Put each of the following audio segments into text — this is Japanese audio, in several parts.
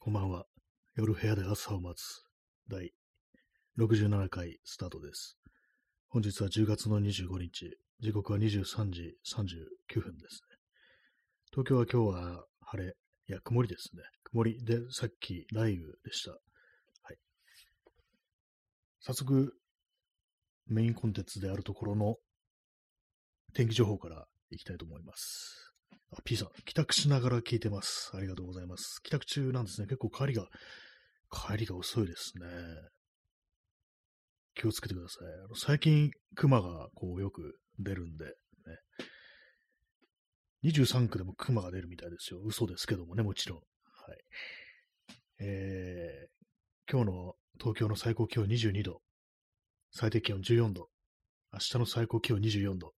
こんばんは。夜部屋で朝を待つ第67回スタートです。本日は10月の25日、時刻は23時39分ですね。東京は今日は晴れ、いや、曇りですね。曇りで、さっき雷雨でした。はい。早速、メインコンテンツであるところの天気情報からいきたいと思います。あ、P さん、帰宅しながら聞いてます。ありがとうございます。帰宅中なんですね。結構帰りが、帰りが遅いですね。気をつけてください。あの最近、熊がこうよく出るんで、ね。23区でも熊が出るみたいですよ。嘘ですけどもね、もちろん。はい。えー、今日の東京の最高気温22度。最低気温14度。明日の最高気温24度。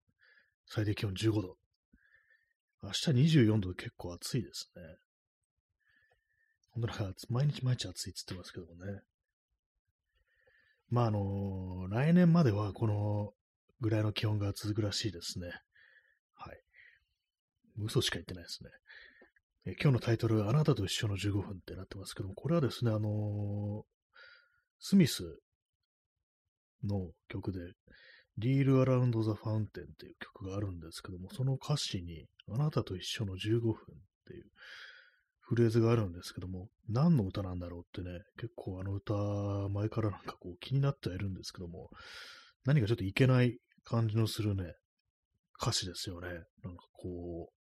最低気温15度。明日24度で結構暑いですね。本当なんか、毎日毎日暑いって言ってますけどもね。まあ、あの来年まではこのぐらいの気温が続くらしいですね。はい。嘘しか言ってないですね。え今日のタイトル、あなたと一緒の15分ってなってますけども、これはですね、あのスミスの曲で、リール・アラウンド・ザ・ファウンテンっていう曲があるんですけども、その歌詞に、あなたと一緒の15分っていうフレーズがあるんですけども、何の歌なんだろうってね、結構あの歌、前からなんかこう気になってはいるんですけども、何かちょっといけない感じのするね、歌詞ですよね。なんかこう、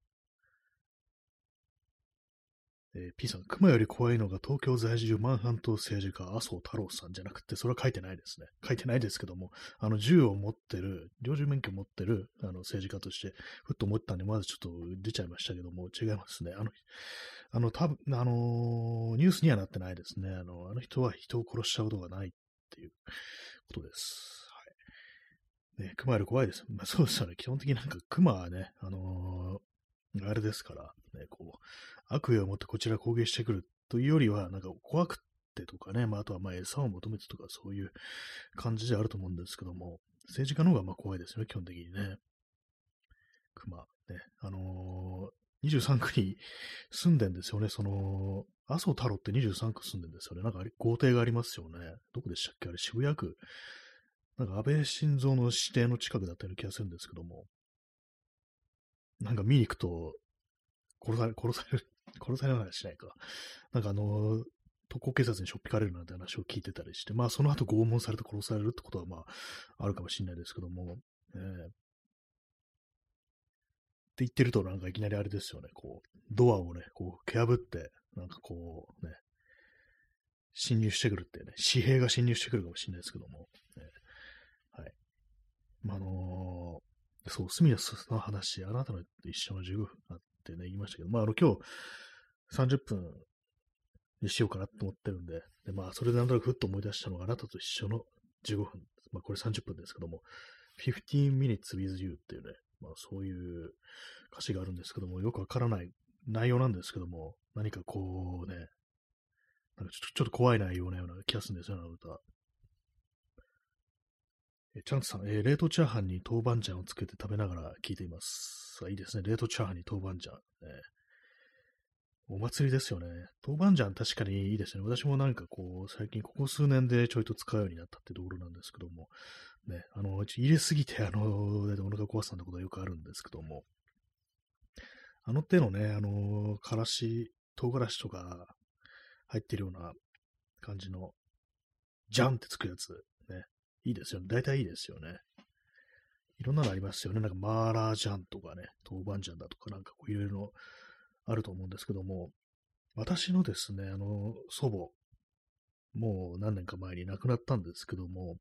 えー P さん、熊より怖いのが東京在住マンハント政治家麻生太郎さんじゃなくて、それは書いてないですね。書いてないですけども、あの、銃を持ってる、領事免許を持ってる、あの、政治家として、ふっと思ったんで、まずちょっと出ちゃいましたけども、違いますね。あの、あの、多分あのニュースにはなってないですね。あの、あの人は人を殺しちゃうことがないっていうことです。はい。ね、熊より怖いです。まあ、そうですよね。基本的になんか熊はね、あのあれですから、ね、こう、悪意を持ってこちら攻撃してくるというよりは、なんか怖くってとかね、まあ、あとはまあ餌を求めてとかそういう感じであると思うんですけども、政治家の方がまあ怖いですよね、基本的にね。熊、ね、あのー、23区に住んでんですよね、その、麻生太郎って23区住んでんですよね。なんか豪邸がありますよね。どこでしたっけ？あれ渋谷区。なんか安倍晋三の指定の近くだったような気がするんですけども、なんか見に行くと、殺され、殺される、殺される話しないか。なんかあの、特攻警察にしょっぴかれるなんて話を聞いてたりして、まあその後拷問されて殺されるってことはまああるかもしれないですけども、えーって言ってるとなんかいきなりあれですよね、こう、ドアをね、こう、蹴破って、なんかこうね、侵入してくるってね、紙幣が侵入してくるかもしれないですけども、ねはい。まあ、あのーそう、スミヤスの話、あなたの一緒の15分あってね、言いましたけど、まあ、あの、今日、30分にしようかなと思ってるんで、で、まあ、それでなんとなくふっと思い出したのが、あなたと一緒の15分、まあ、これ30分ですけども、15 minutes with you っていうね、まあ、そういう歌詞があるんですけども、よくわからない内容なんですけども、何かこうね、なんかちょっとちょっと怖い内容なような気がするんですよね、あの歌。えチャンツさん、えー冷凍チャーハンに豆板醤をつけて食べながら聞いています。あいいですね。冷凍チャーハンに豆板醤。ねお祭りですよね。豆板醤確かにいいですね。私もなんかこう、最近ここ数年でちょいと使うようになったってところなんですけども、ね、あの、入れすぎて、あの、お腹壊すなんてことはよくあるんですけども、あの手のね、あの、からし、唐辛子とか入ってるような感じの、ジャンってつくやつ、いいですよね。大体いいですよね。いろんなのありますよね。なんかマーラージャンとかね、豆板醤だとかなんかこういろいろあると思うんですけども、私のですね、あの、祖母、もう何年か前に亡くなったんですけども、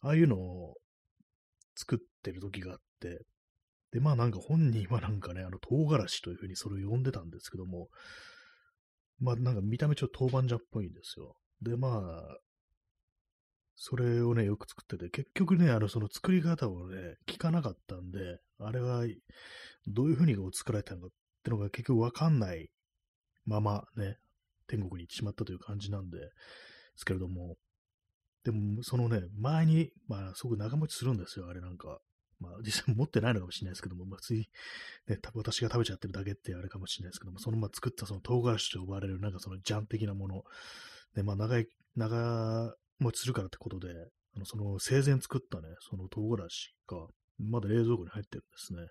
ああいうのを作ってる時があって、で、まあなんか本人はなんかね、あの唐辛子というふうにそれを呼んでたんですけども、まあなんか見た目ちょっと豆板醤っぽいんですよ。で、まあ、それをね、よく作ってて、結局ね、あの、その作り方をね、聞かなかったんで、あれは、どういうふうに作られたのかってのが結局わかんないままね、天国に行ってしまったという感じなんで、すけれども、でも、そのね、前に、まあ、すごく長持ちするんですよ、あれなんか。まあ実際持ってないのかもしれないですけども、まあ、つい、ね、私が食べちゃってるだけってあれかもしれないですけども、そのまま作ったその唐辛子と呼ばれるなんかそのジャン的なもの、で、まあ長い、長持ちするからってことで、あのその生前作ったね、その唐辛子が、まだ冷蔵庫に入ってるんですね。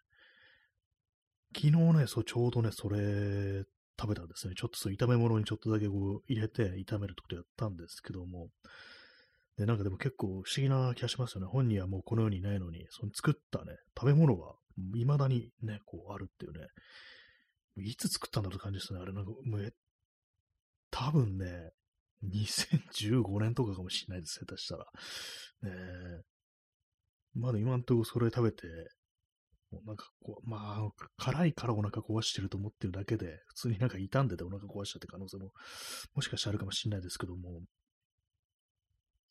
昨日ね、そう、ちょうどね、それ食べたんですね。ちょっとそう、炒め物にちょっとだけこう入れて炒めるってことやったんですけども、で、なんかでも結構不思議な気がしますよね。本人はもうこの世にいないのに、その作ったね、食べ物が未だにね、こうあるっていうね、いつ作ったんだろうって感じですね。あれなんか、もう多分ね、2015年とかかもしれないです、下手したら。ねまだ今んとこそれ食べて、もうなんかこう、まあ、辛いからお腹壊してると思ってるだけで、普通になんか傷んでてお腹壊しちゃって可能性も、もしかしたらあるかもしれないですけども、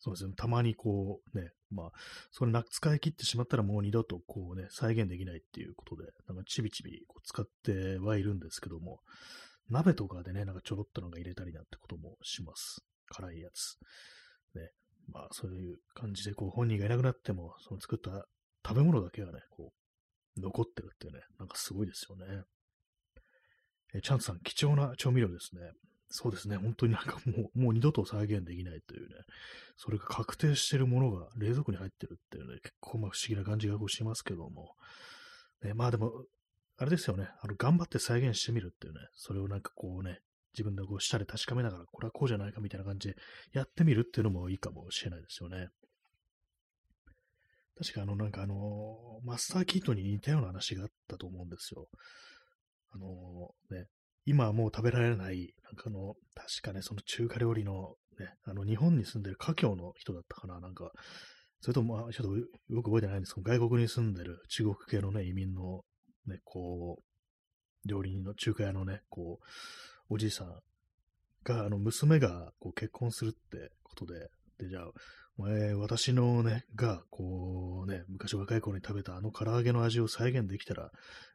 そうですね、たまにこうね、まあ、それな使い切ってしまったらもう二度とこうね、再現できないっていうことで、なんかちびちびこう使ってはいるんですけども、鍋とかでね、なんかちょろっとなんか入れたりなんてこともします。辛いやつ。ね。まあ、そういう感じで、こう、本人がいなくなっても、その作った食べ物だけがね、こう、残ってるっていうね、なんかすごいですよね。えチャンさん、貴重な調味料ですね。そうですね。本当になんかもう、もう二度と再現できないというね、それが確定してるものが冷蔵庫に入ってるっていうね、結構まあ不思議な感じがこうしますけども。ね、まあでも、あれですよね。あの、頑張って再現してみるっていうね、それをなんかこうね、自分でこう舌で確かめながら、これはこうじゃないかみたいな感じでやってみるっていうのもいいかもしれないですよね。確かあの、なんかあの、マスターキートに似たような話があったと思うんですよ。あの、ね、今はもう食べられない、なんかあの、確かね、その中華料理の、ね、あの、日本に住んでる華僑の人だったかな、なんか、それとも、まあ、ちょっとよく覚えてないんですけど、外国に住んでる中国系のね、移民の、ね、こう、料理人の中華屋のね、こう、おじいさんが、あの、娘がこう結婚するってことで、で、じゃあ、お前、私のね、が、こうね、昔若い頃に食べたあの唐揚げの味を再現できたら、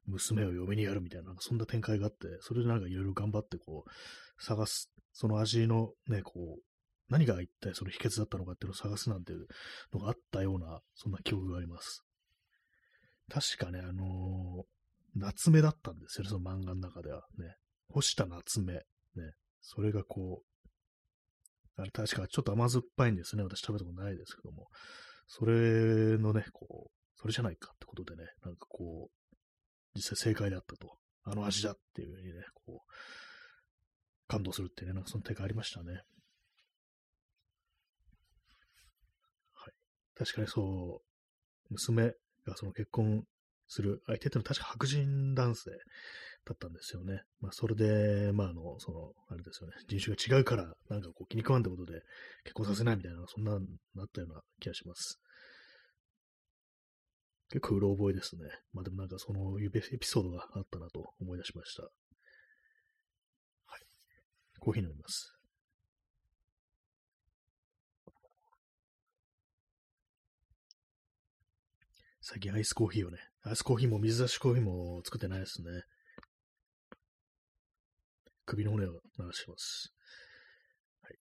娘を嫁にやるみたいな、そんな展開があって、それでなんかいろいろ頑張ってこう、探す、その味のね、こう、何が一体その秘訣だったのかっていうのを探すなんていうのがあったような、そんな記憶があります。確かね、あのー、夏目だったんですよね、その漫画の中ではね。干した夏目。ね。それがこう、あれ確かちょっと甘酸っぱいんですね。私食べたことないですけども。それのね、こう、それじゃないかってことでね、なんかこう、実際正解だったと。あの味だっていうふうにね、こう、感動するっていうね、なんかその手がありましたね。はい。確かにそう、娘がその結婚する相手ってのは確か白人男性だったんですよね。まあ、それで、まあ、あの、その、あれですよね、人種が違うから、なんかこう気に食わんってことで結婚させないみたいな、そんな、なったような気がします。結構うろ覚えですね。まあでもなんかそのエピソードがあったなと思い出しました。はい。コーヒー飲みます。最近アイスコーヒーをね、アイスコーヒーも水出しコーヒーも作ってないですね。首の骨を流します。はい。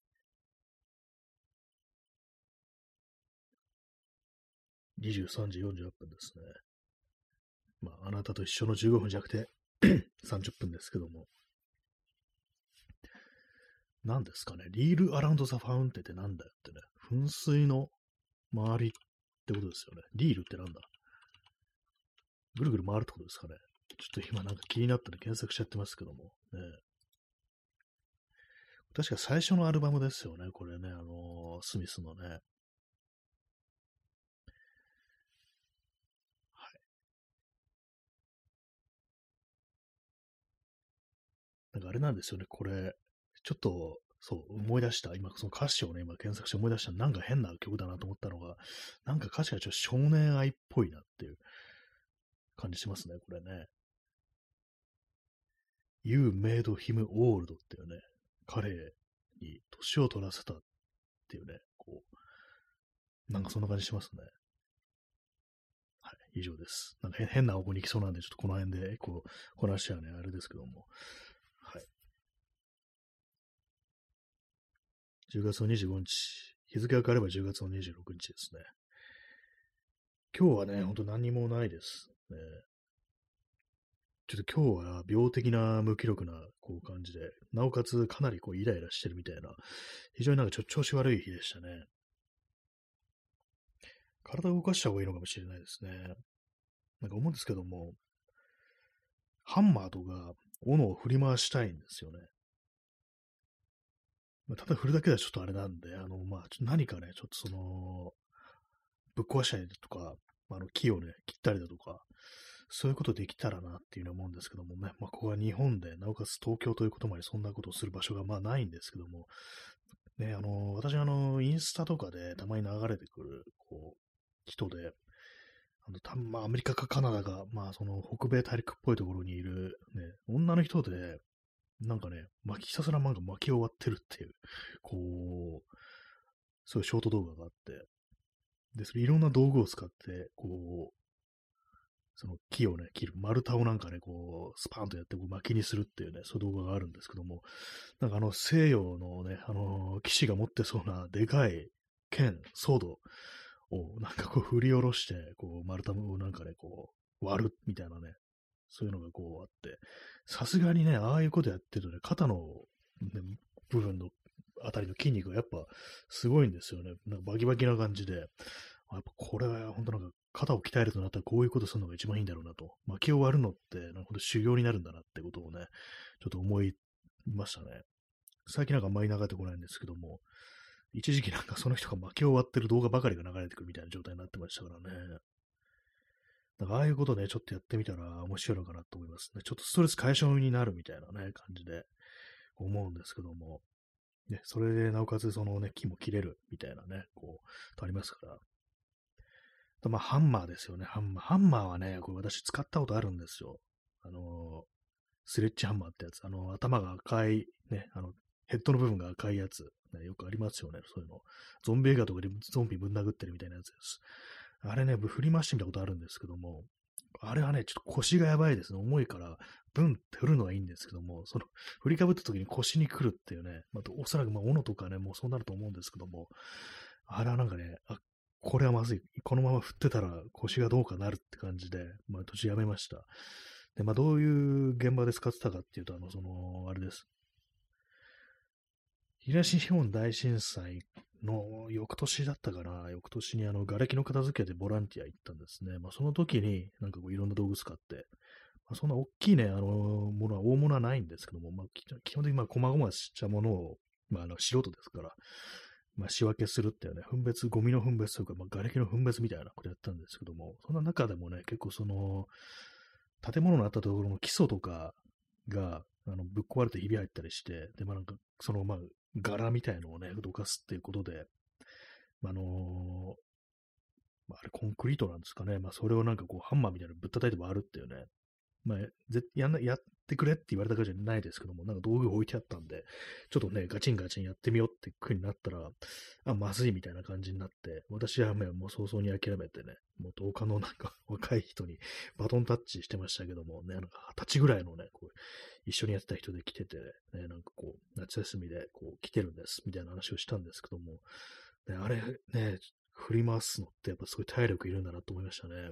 23時48分ですね。まあ、あなたと一緒の15分弱で30分ですけども。何ですかね。リールアラウンドザファウンテってなんだよってね。噴水の周りってことですよね。リールってなんだ？ぐるぐる回るってことですかね。ちょっと今なんか気になったら検索しちゃってますけども。ね、確か最初のアルバムですよね、これね、あのー、スミスのね。はい。なんかあれなんですよね、これ、ちょっと、そう、思い出した。今、その歌詞をね、今検索して思い出した。なんか変な曲だなと思ったのが、なんか歌詞がちょっと少年愛っぽいなっていう感じしますね、これね。You made him old っていうね、彼に年を取らせたっていうね、こう、なんかそんな感じしますね。はい、以上です。なんか変な方向に行きそうなんで、ちょっとこの辺で、こう、この話はね、あれですけども。はい。10月の25日、日付が変われば10月の26日ですね。今日はね、ほんと何もないです。ね、ちょっと今日は病的な無気力なこう感じで、なおかつかなりこうイライラしてるみたいな、非常になんかちょ調子悪い日でしたね。体を動かした方がいいのかもしれないですね。なんか思うんですけども、ハンマーとか斧を振り回したいんですよね。ま、ただ振るだけではちょっとあれなんで、あの、まあ、何かね、ちょっとかそ、ういうことできたらなっていうのは思うんですけどもね、まあ、ここは日本で、なおかつ東京ということもあり、そんなことをする場所がまあないんですけども、ね、あの、私あの、インスタとかでたまに流れてくる、こう、人で、あの、たまあ、アメリカかカナダか、まあ、その、北米大陸っぽいところにいる、ね、女の人で、なんかね、巻きひたすらなんか巻き終わってるっていう、こう、そういうショート動画があって、で、それいろんな道具を使って、こう、その木をね、切る、丸太をなんかね、こう、スパーンとやってこう巻きにするっていうね、そういう動画があるんですけども、なんかあの西洋のね、あの、騎士が持ってそうなでかい剣、ソードをなんかこう振り下ろして、こう丸太をなんかね、こう割るみたいなね、そういうのがこうあって、さすがにね、ああいうことやってるとね、肩の、ね、部分のあたりの筋肉がやっぱすごいんですよね。なんかバキバキな感じで。やっぱこれは本当なんか肩を鍛えるとなったらこういうことするのが一番いいんだろうなと。巻きを割るのって、なんか修行になるんだなってことをね、ちょっと思いましたね。最近なんかあんまり流れてこないんですけども、一時期なんかその人が巻き終わってる動画ばかりが流れてくるみたいな状態になってましたからね。だからああいうことね、ちょっとやってみたら面白いのかなと思いますね。ちょっとストレス解消になるみたいなね、感じで思うんですけども。ね、それでなおかつそのね、木も切れるみたいなね、こう、とありますから。とまあ、ハンマーですよね、ハンマー。ハンマーはね、これ私使ったことあるんですよ。あの、スレッジハンマーってやつ。あの、頭が赤い、ね、あの、ヘッドの部分が赤いやつ。ね、よくありますよね、そういうの。ゾンビ映画とかでゾンビぶん殴ってるみたいなやつです。あれね、振り回してみたことあるんですけども、あれはね、ちょっと腰がやばいですね。重いから、ブンって振るのはいいんですけども、その、振りかぶった時に腰に来るっていうね、まあ、おそらくまあ、斧とかね、もうそうなると思うんですけども、あれはなんかね、これはまずい。このまま振ってたら腰がどうかなるって感じで、まあ途中やめました。で、まあどういう現場で使ってたかっていうと、あの、その、あれです。東日本大震災の翌年だったかな、翌年にあの、瓦礫の片付けでボランティア行ったんですね。まあその時になんかこういろんな道具使って、まあ、そんな大きいね、あの、ものは大物はないんですけども、まあ基本的にまあ細々したものを、まああの素人ですから、まあ、仕分けするっていうね、分別、ゴミの分別というか、まあ、瓦礫の分別みたいなことやったんですけども、そんな中でもね、結構その、建物のあったところの基礎とかが、あの、ぶっ壊れてひび入ったりして、で、まあなんか、その、まあ、柄みたいのをね、どかすっていうことで、まあ、あの、まあ、あれコンクリートなんですかね。まあ、それをなんかこう、ハンマーみたいなぶったたいて割るっていうね。まあ、や、やってくれって言われたかじゃないですけども、なんか道具置いてあったんで、ちょっとね、ガチンガチンやってみようって風になったら、あ、まずいみたいな感じになって、私はもう早々に諦めてね、もう10日のなんか 若い人にバトンタッチしてましたけども、ね、なんか20歳ぐらいのね、こう一緒にやってた人で来てて、ね、なんかこう、夏休みでこう来てるんです、みたいな話をしたんですけども、ね、あれね、振り回すのってやっぱすごい体力いるんだなと思いましたね。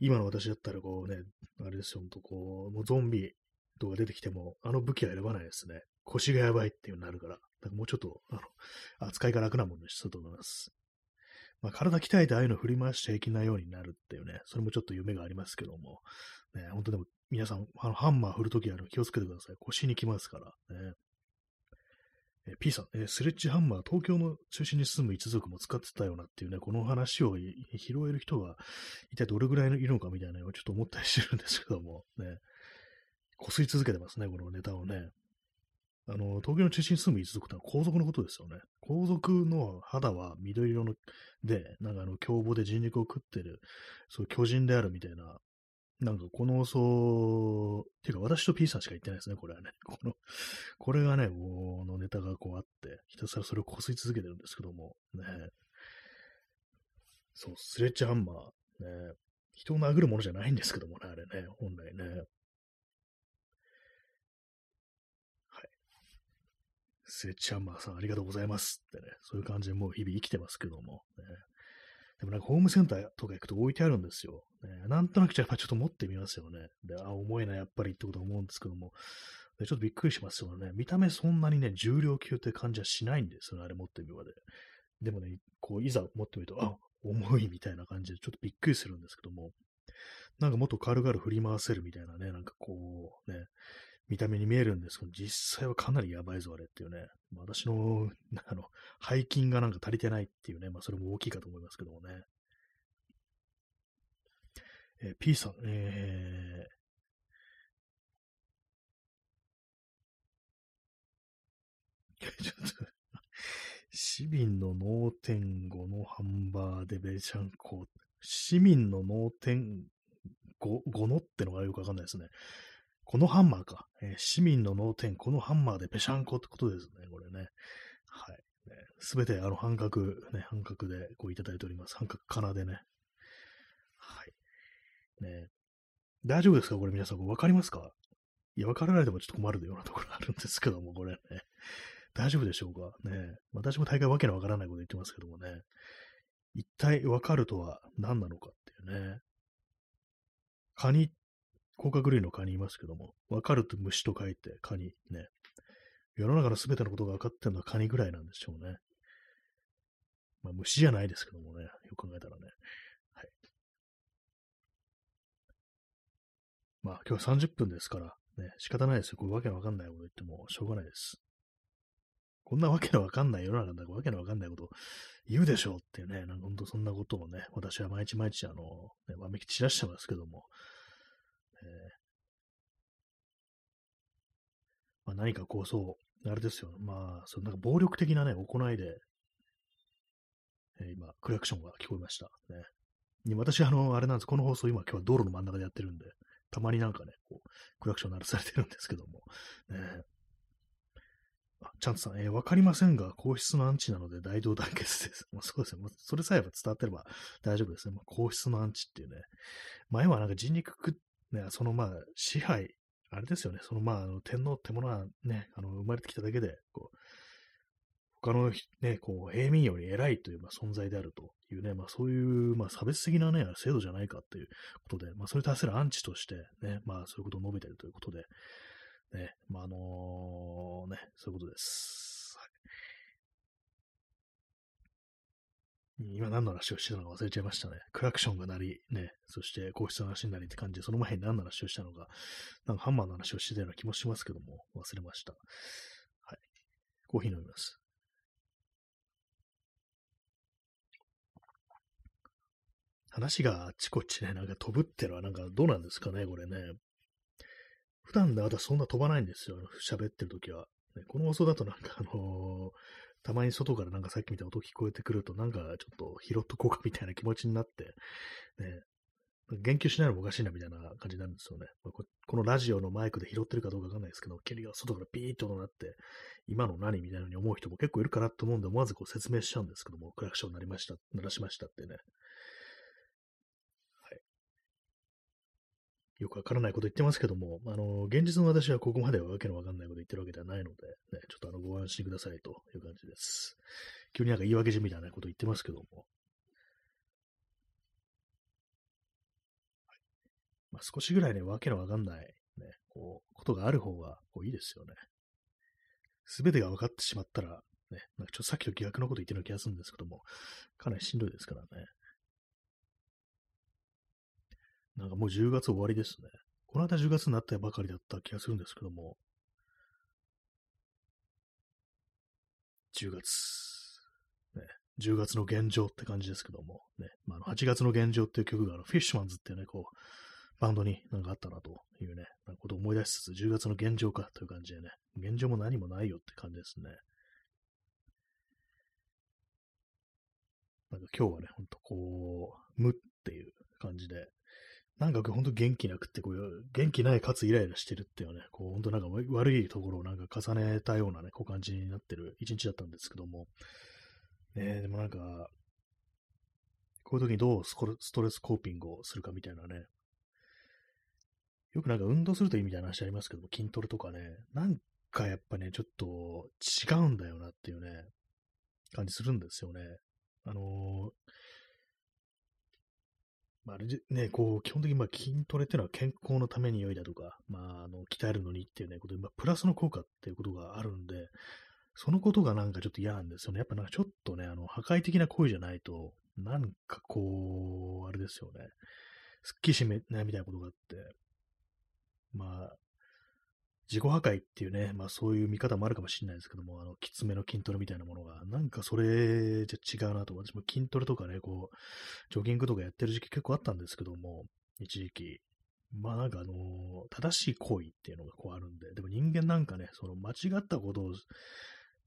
今の私だったらこうね、あれですよ、ほんとこう、もうゾンビとか出てきても、あの武器は選ばないですね。腰がやばいっていうになるから。だからもうちょっと、あの、扱いが楽なものにしたと思います。まあ、体鍛えてああいうの振り回しちゃいけないようになるっていうね、それもちょっと夢がありますけども、ね、本当でも皆さん、あのハンマー振るときは気をつけてください。腰に来ますからね。え P さん、えスレッジハンマー、東京の中心に住む一族も使ってたよなっていうね、この話を拾える人が一体どれぐらいいるのかみたいなのをちょっと思ったりしてるんですけども、ね、こすり続けてますね、このネタをね。あの、東京の中心に住む一族ってのは皇族のことですよね。皇族の肌は緑色ので、なんかあの、凶暴で人肉を食ってる、そう巨人であるみたいななんかこのそう、ていうか私と P さんしか言ってないですね、これはね。この、これがね、このネタがこうあって、ひたすらそれをこすり続けてるんですけども、ね。そう、スレッジハンマー、ね。人を殴るものじゃないんですけどもね、あれね、本来ね。はい。スレッチハンマーさんありがとうございますってね、そういう感じでもう日々生きてますけども、ね。でもなんかホームセンターとか行くと置いてあるんですよ。ね、なんとなくじゃやっぱちょっと持ってみますよね。で、あ、重いな、やっぱりってこと思うんですけども、でちょっとびっくりしますよね。見た目そんなにね、重量級って感じはしないんですよね、あれ持ってみるまで。でもね、こう、いざ持ってみると、あ、重いみたいな感じでちょっとびっくりするんですけども、なんかもっと軽々振り回せるみたいなね、なんかこう、ね、見た目に見えるんですけど、実際はかなりやばいぞ、あれっていうね。私の、あの、背筋がなんか足りてないっていうね、まあそれも大きいかと思いますけどもね。えー、P さん、えー、ちょっと市民の脳天5のハンバーでベちゃんこ。市民の脳天 5, 5のってのがよくわかんないですね。このハンマーか。えー、市民の脳天、このハンマーでぺしゃんこってことですね、これね。はい。す、べ、てあの半角、ね、半角でこういただいております。半角かなでね。はい。ね大丈夫ですか？これ皆さん、わかりますか？いや、わからないでもちょっと困るようなところあるんですけども、これね。大丈夫でしょうか？ね私も大概わけのわからないこと言ってますけどもね。一体わかるとは何なのかっていうね。カニ甲殻類の蚊にいますけども、わかると虫と書いて蚊にね。世の中のすべてのことが分かってるのは蚊にぐらいなんでしょうね。まあ虫じゃないですけどもね、よく考えたらね。はい。まあ今日は30分ですから、ね、仕方ないですよ。これわけのわかんないこと言ってもしょうがないです。こんなわけのわかんない世の中だかわけのわかんないこと言うでしょうっていうね、なんか本当そんなことをね、私は毎日毎日あの、ね、わめき散らしてますけども、え、まあ、何かこう、そう、あれですよ。まあ、そのなんか暴力的なね、行いで、えー、今、クラクションが聞こえました。ね。私、あの、あれなんです。この放送、今、今日は道路の真ん中でやってるんで、たまになんかね、こう、クラクション鳴らされてるんですけども、ね。あ、チャンツさん、えー、わかりませんが、皇室のアンチなので大同団結です。まあ、そうですね。それさえ伝わってれば大丈夫ですね。まあ、皇室のアンチっていうね。前はなんか人肉食っね、そのまあ、支配、あれですよね、そのまあ、あの天皇ってものはね、あの生まれてきただけで、こう、他のね、こう、平民より偉いという、まあ、存在であるというね、まあ、そういう、まあ、差別的なね、制度じゃないかっていうことで、まあ、それに対するアンチとして、ね、まあ、そういうことを述べているということで、ね、まあ、あのー、ね、そういうことです。今何の話をしてたのか忘れちゃいましたね。クラクションが鳴り、ね、そして皇室の話になりって感じで、その前に何の話をしたのか、なんかハンマーの話をしてたような気もしますけども、忘れました。はい。コーヒー飲みます。話があっちこっちね、なんか飛ぶってのはなんかどうなんですかね、これね。普段で私そんな飛ばないんですよ、喋ってるときは。この放送だとなんかあのー、たまに外からなんかさっきみたいな音聞こえてくると、なんかちょっと拾っとこうかみたいな気持ちになって、ね、言及しないのもおかしいなみたいな感じになるんですよね。このラジオのマイクで拾ってるかどうかわかんないですけど、蹴りが外からピーッとなって、今の何みたいなに思う人も結構いるかなと思うんで、思わずこう説明しちゃうんですけども、クラクション鳴りました、鳴らしましたってね。よくわからないこと言ってますけども、あの、現実の私はここまではわけのわかんないこと言ってるわけではないので、ね、ちょっとあの、ご安心くださいという感じです。急になんか言い訳じみたいなこと言ってますけども。はい、まあ、少しぐらいね、わけのわかんない、ね、こう、ことがある方が、こう、いいですよね。すべてが分かってしまったら、ね、なんかちょっとさっきと逆のこと言ってるような気がするんですけども、かなりしんどいですからね。なんかもう10月終わりですね。この間10月になったばかりだった気がするんですけども、10月、ね、10月の現状って感じですけども、ね、まあ、8月の現状っていう曲があのフィッシュマンズっていうね、こう、バンドになんかあったなというね、なことを思い出しつつ、10月の現状かという感じでね、現状も何もないよって感じですね。なんか今日はね、ほんとこう、無っていう感じで、なんかほんと元気なくって、こう元気ないかつイライラしてるっていうね、こう本当なんか悪いところをなんか重ねたようなね、こう感じになってる一日だったんですけども、ね、でもなんか、こういう時にどうストレスコーピングをするかみたいなね、よくなんか運動するといいみたいな話ありますけども、筋トレとかね、なんかやっぱね、ちょっと違うんだよなっていうね、感じするんですよね。あのー、まあ、あれね、こう、基本的にまあ筋トレっていうのは健康のために良いだとか、まあ、あの、鍛えるのにっていうね、ことで、まあ、プラスの効果っていうことがあるんで、そのことがなんかちょっと嫌なんですよね。やっぱなんかちょっとね、あの、破壊的な行為じゃないと、なんかこう、あれですよね。すっきりしめないみたいなことがあって、まあ、自己破壊っていうね、まあそういう見方もあるかもしれないですけども、あの、きつめの筋トレみたいなものが、なんかそれじゃ違うなと、私も筋トレとかね、こう、ジョギングとかやってる時期結構あったんですけども、一時期。まあなんかあの正しい行為っていうのがこうあるんで、でも人間なんかね、その間違ったことを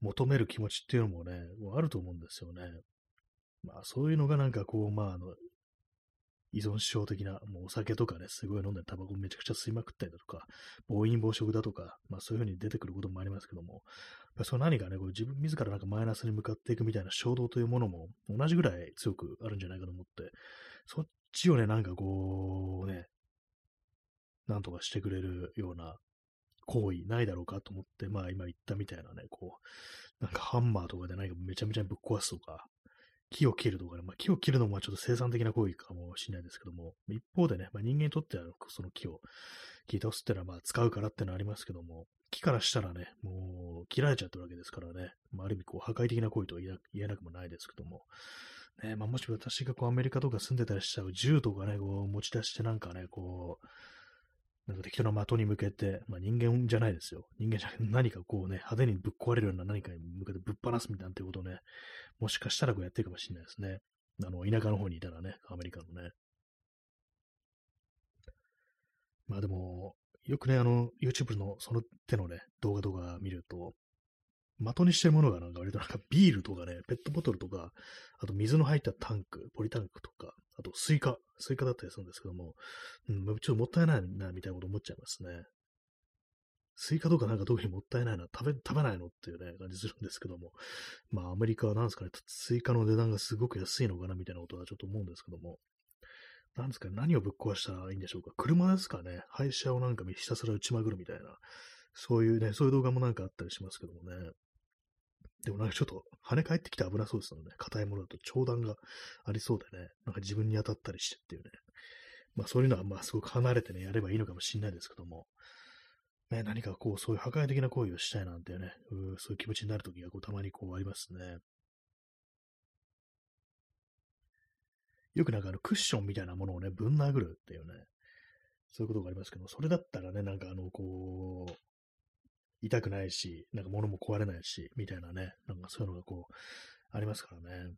求める気持ちっていうのもね、あると思うんですよね。まあそういうのがなんかこう、まああの、依存症的な、もうお酒とかね、すごい飲んでタバコめちゃくちゃ吸いまくったりだとか、暴飲暴食だとか、まあそういう風に出てくることもありますけども、その何かね、こう自分自らなんかマイナスに向かっていくみたいな衝動というものも同じぐらい強くあるんじゃないかと思って、そっちをね、なんかこうね、なんとかしてくれるような行為ないだろうかと思って、まあ今言ったみたいなね、こう、なんかハンマーとかで何かめちゃめちゃぶっ壊すとか、木を切るとかね、まあ、木を切るのもちょっと生産的な行為かもしれないですけども、一方でね、まあ、人間にとってはその木を切り倒すってのはまあ使うからってのはありますけども、木からしたらね、もう切られちゃってるわけですからね、まあ、ある意味こう破壊的な行為とは言えなくもないですけども、ね、まあ、もし私がこうアメリカとか住んでたりしたら銃とかね、こう持ち出してなんかね、こう、なんか適当な的に向けて、まあ、人間じゃないですよ。人間じゃ何かこうね、派手にぶっ壊れるような何かに向けてぶっ放すみたいなってことをね、もしかしたらこうやってるかもしれないですね。あの、田舎の方にいたらね、アメリカのね。まあでも、よくね、あの、YouTube のその手のね、動画とか見ると、的にしてるものがなんか割となんかビールとかね、ペットボトルとか、あと水の入ったタンク、ポリタンクとか、あとスイカ、スイカだったりするんですけども、うん、ちょっともったいないな、みたいなこと思っちゃいますね。スイカとかなんか特にもったいないな、食べ、食べないのっていうね、感じするんですけども。まあアメリカはなんですかね、スイカの値段がすごく安いのかなみたいなことはちょっと思うんですけども。なんですかね、何をぶっ壊したらいいんでしょうか。車ですかね。廃車をなんかひたすら打ちまくるみたいな。そういうね、そういう動画もなんかあったりしますけどもね。でもなんかちょっと跳ね返ってきて危なそうですよね。硬いものだと長弾がありそうでね。なんか自分に当たったりしてっていうね。まあそういうのはまあすごく離れてね、やればいいのかもしれないですけども。ね、何かこう、そういう破壊的な行為をしたいなんてね、うそういう気持ちになるときがこうたまにこうありますね。よくなんかあのクッションみたいなものをね、ぶん殴るっていうね、そういうことがありますけど、それだったらね、なんかあの、こう、痛くないし、なんか物も壊れないし、みたいなね、なんかそういうのがこう、ありますからね。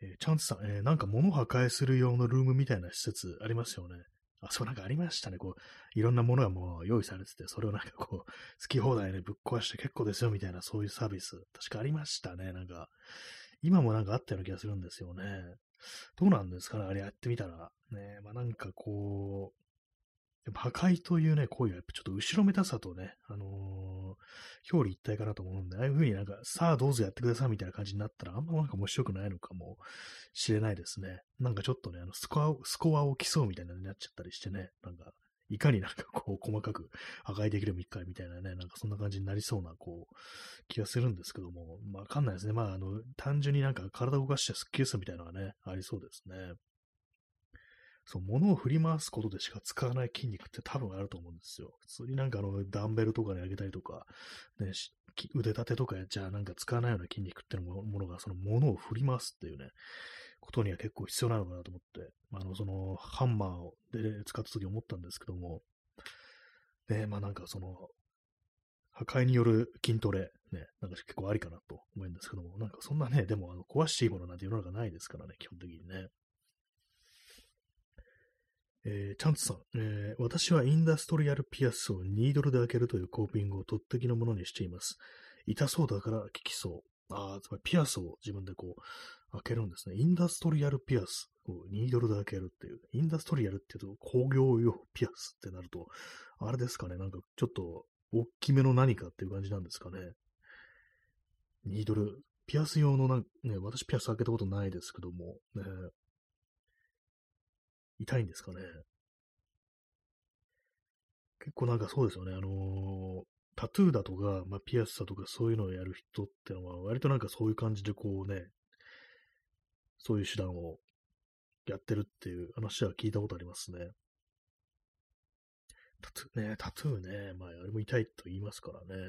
えー、チャンスさん、えー、なんか物破壊する用のルームみたいな施設ありますよね。あ、そうなんかありましたね。こう、いろんなものがもう用意されてて、それをなんかこう、好き放題でぶっ壊して結構ですよみたいな、そういうサービス。確かありましたね。なんか、今もなんかあったような気がするんですよね。どうなんですかねあれやってみたら。ね、まあなんかこう、破壊というね、行為はやっぱちょっと後ろめたさとね、あのー、表裏一体かなと思うんで、ああいう風になんか、さあどうぞやってくださいみたいな感じになったら、あんまなんか面白くないのかもしれないですね。なんかちょっとね、あのスコアを、スコアを競うみたいなになっちゃったりしてね、なんか、いかになんかこう、細かく破壊できるみたいなね、なんかそんな感じになりそうな、こう、気がするんですけども、まあわかんないですね。まああの、単純になんか体を動かしてスッキリするみたいなのがね、ありそうですね。そう、物を振り回すことでしか使わない筋肉って多分あると思うんですよ。普通になんかあの、ダンベルとかで上げたりとか、ね、腕立てとかやっちゃなんか使わないような筋肉っていうものが、その物を振り回すっていうね、ことには結構必要なのかなと思って、あの、その、ハンマーをで使った時思ったんですけども、ね、まあなんかその、破壊による筋トレ、ね、なんか結構ありかなと思うんですけども、なんかそんなね、でもあの壊していいものなんて世の中ないですからね、基本的にね。えー、チャンツさん、えー、私はインダストリアルピアスをニードルで開けるというコーピングをとってきのものにしています。痛そうだから効きそう。ああ、つまりピアスを自分でこう、開けるんですね。インダストリアルピアスをニードルで開けるっていう。インダストリアルって言うと工業用ピアスってなると、あれですかね、なんかちょっと大きめの何かっていう感じなんですかね。ニードル、ピアス用のなんね、私ピアス開けたことないですけども、ね、痛いんですかね。結構なんかそうですよね。あのー、タトゥーだとか、まあ、ピアスだとかそういうのをやる人ってのは、割となんかそういう感じでこうね、そういう手段をやってるっていう話は聞いたことありますね。タトゥーね、タトゥーね、まあ、あれも痛いと言いますからね。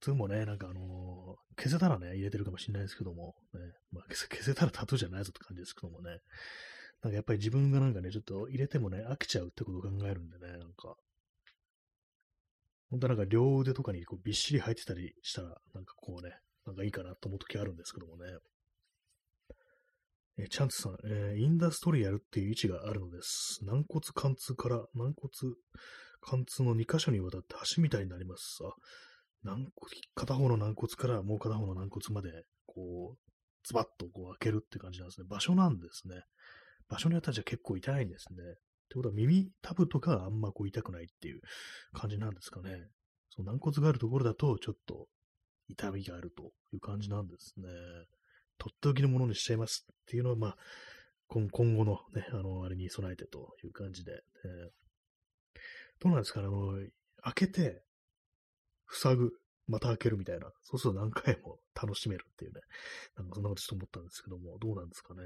タトゥーもね、なんかあのー、消せたらね、入れてるかもしれないですけども、ね、まあ消せ、たらタトゥーじゃないぞって感じですけどもね。なんかやっぱり自分がなんかね、ちょっと入れてもね、飽きちゃうってことを考えるんでね、なんか。本当はなんか両腕とかにこうびっしり入ってたりしたら、なんかこうね、なんかいいかなと思う時あるんですけどもね。えチャンツさん、えー、インダストリアルっていう位置があるのです。軟骨貫通から軟骨貫通の2箇所にわたって橋みたいになります。あ、軟骨、片方の軟骨からもう片方の軟骨まで、こう、ズバッとこう開けるって感じなんですね。場所なんですね。場所によってはじゃ結構痛いんですね。ってことは耳たぶとかあんまこう痛くないっていう感じなんですかね。その軟骨があるところだとちょっと痛みがあるという感じなんですね。とっておきのものにしちゃいますっていうのは、まあ、今後のね、あの、あれに備えてという感じで、えー、どうなんですかね、あの、開けて、塞ぐ、また開けるみたいな、そうすると何回も楽しめるっていうね、なんかそんなことちょっと思ったんですけども、どうなんですかね。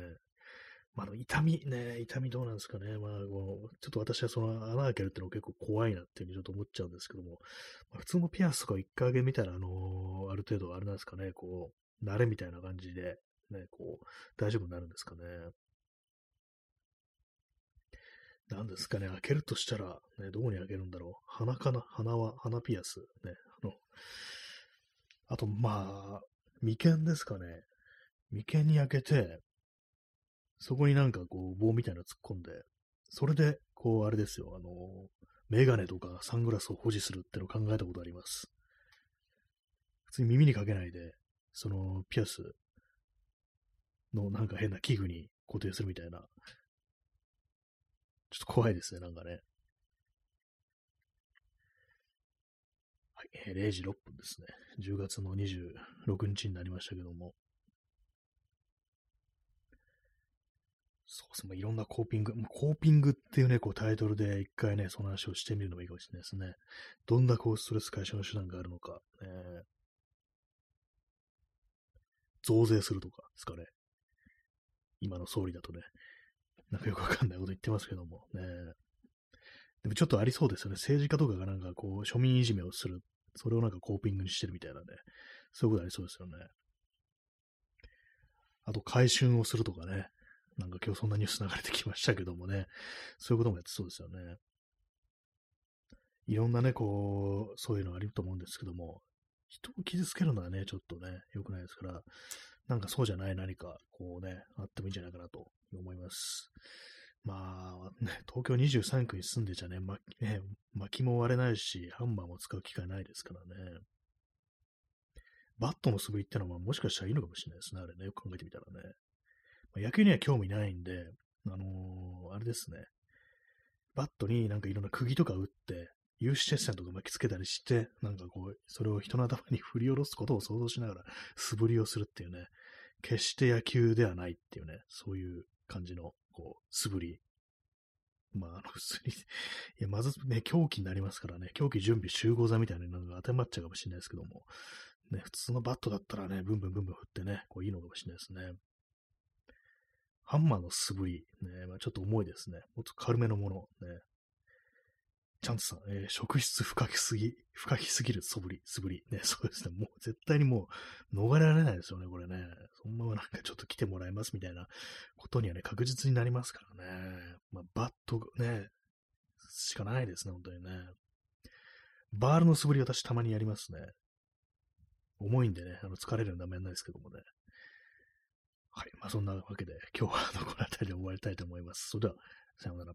まあ、の痛みね、痛みどうなんですかね。まあ、このちょっと私はその穴開けるっていうの結構怖いなっていうふうにちょっと思っちゃうんですけども、まあ、普通のピアスとか一回あげ見たら、あのー、ある程度あれなんですかね、こう、慣れみたいな感じで、ね、こう、大丈夫になるんですかね。なんですかね、開けるとしたら、ね、どこに開けるんだろう。鼻かな？鼻は、鼻ピアス。ね、あ、と、まあ、眉間ですかね。眉間に開けて、そこになんかこう棒みたいなの突っ込んで、それで、こうあれですよ、あの、メガネとかサングラスを保持するってのを考えたことあります。普通に耳にかけないで、そのピアスのなんか変な器具に固定するみたいな。ちょっと怖いですね、なんかね。はい、え、0時6分ですね。10月の26日になりましたけども。そうですね。いろんなコーピング、コーピングっていうね、こうタイトルで一回ね、その話をしてみるのもいいかもしれないですね。どんなこうストレス解消の手段があるのか、ね、増税するとかですかね。今の総理だとね、なんかよくわかんないこと言ってますけどもね。でもちょっとありそうですよね。政治家とかがなんかこう、庶民いじめをする。それをなんかコーピングにしてるみたいなね。そういうことありそうですよね。あと、回春をするとかね。なんか今日そんなニュース流れてきましたけどもね、そういうこともやってそうですよね。いろんなね、こう、そういうのあると思うんですけども、人を傷つけるのはね、ちょっとね、良くないですから、なんかそうじゃない何か、こうね、あってもいいんじゃないかなと思います。まあ、ね、東京23区に住んでちゃね、ま、ね、薪も割れないし、ハンマーも使う機会ないですからね。バットの素振りってのはもしかしたらいいのかもしれないですね、あれね。よく考えてみたらね。まあ、野球には興味ないんで、あのー、あれですね。バットになんかいろんな釘とか打って、有刺鉄線とか巻きつけたりして、なんかこう、それを人の頭に振り下ろすことを想像しながら素振りをするっていうね、決して野球ではないっていうね、そういう感じの、こう、素振り。まあ、あの、普通に いや、まずね、狂気になりますからね、狂気準備集合座みたいなのが当てまっちゃうかもしれないですけども、ね、普通のバットだったらね、ブンブンブンブン振ってね、こういいのかもしれないですね。ハンマーの素振り、ね、まあ、ちょっと重いですね。もっと軽めのもの、ね。チャンツさん、えー、職質深きすぎ、深きすぎる素振り、素振り。ね、そうですね。もう絶対にもう逃れられないですよね、これね。そのままなんかちょっと来てもらいますみたいなことにはね、確実になりますからね。まあ、バットね、しかないですね、本当にね。バールの素振り私たまにやりますね。重いんでね、あの疲れるのダメなんですけどもね。はい。まあ、そんなわけで、今日はこの辺りで終わりたいと思います。それでは、さようなら。